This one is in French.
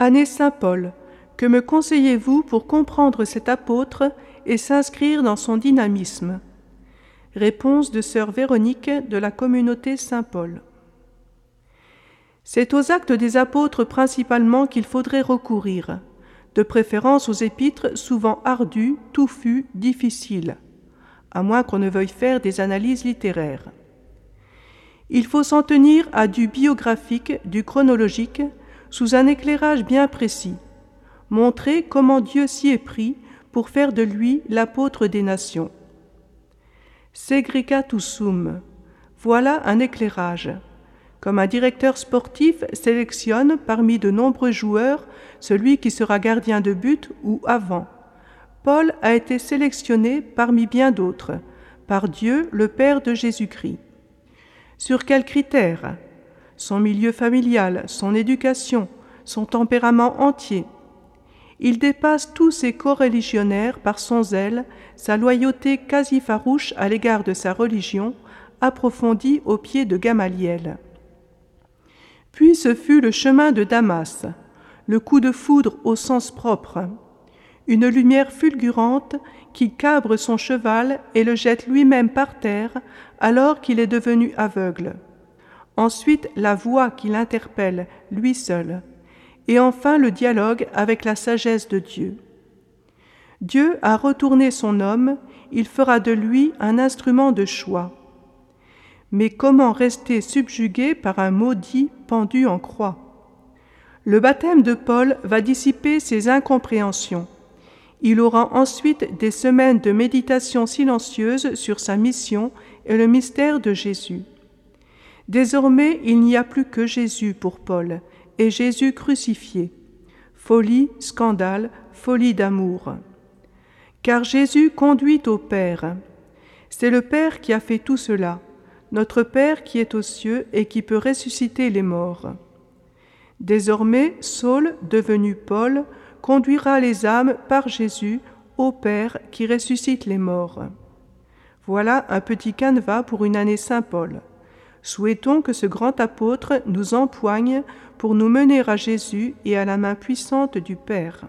Année Saint Paul, que me conseillez-vous pour comprendre cet apôtre et s'inscrire dans son dynamisme? Réponse de sœur Véronique de la communauté Saint Paul. C'est aux actes des apôtres principalement qu'il faudrait recourir, de préférence aux épîtres souvent ardues, touffues, difficiles, à moins qu'on ne veuille faire des analyses littéraires. Il faut s'en tenir à du biographique, du chronologique, sous un éclairage bien précis, montrer comment Dieu s'y est pris pour faire de lui l'apôtre des nations. Segricatusum, voilà un éclairage. Comme un directeur sportif sélectionne parmi de nombreux joueurs celui qui sera gardien de but ou avant. Paul a été sélectionné parmi bien d'autres, par Dieu le Père de Jésus-Christ. Sur quels critères? Son milieu familial, son éducation, son tempérament entier. Il dépasse tous ses coreligionnaires par son zèle, sa loyauté quasi farouche à l'égard de sa religion, approfondie au pied de Gamaliel. Puis ce fut le chemin de Damas, le coup de foudre au sens propre, une lumière fulgurante qui cabre son cheval et le jette lui-même par terre alors qu'il est devenu aveugle. Ensuite la voix qui l'interpelle, lui seul. Et enfin le dialogue avec la sagesse de Dieu. Dieu a retourné son homme, il fera de lui un instrument de choix. Mais comment rester subjugué par un maudit pendu en croix? Le baptême de Paul va dissiper ces incompréhensions. Il aura ensuite des semaines de méditation silencieuse sur sa mission et le mystère de Jésus. Désormais, il n'y a plus que Jésus pour Paul, et Jésus crucifié. Folie, scandale, folie d'amour. Car Jésus conduit au Père. C'est le Père qui a fait tout cela notre Père qui est aux cieux et qui peut ressusciter les morts. Désormais, Saul, devenu Paul, conduira les âmes par Jésus au Père qui ressuscite les morts. Voilà un petit canevas pour une année Saint Paul. Souhaitons que ce grand apôtre nous empoigne pour nous mener à Jésus et à la main puissante du Père.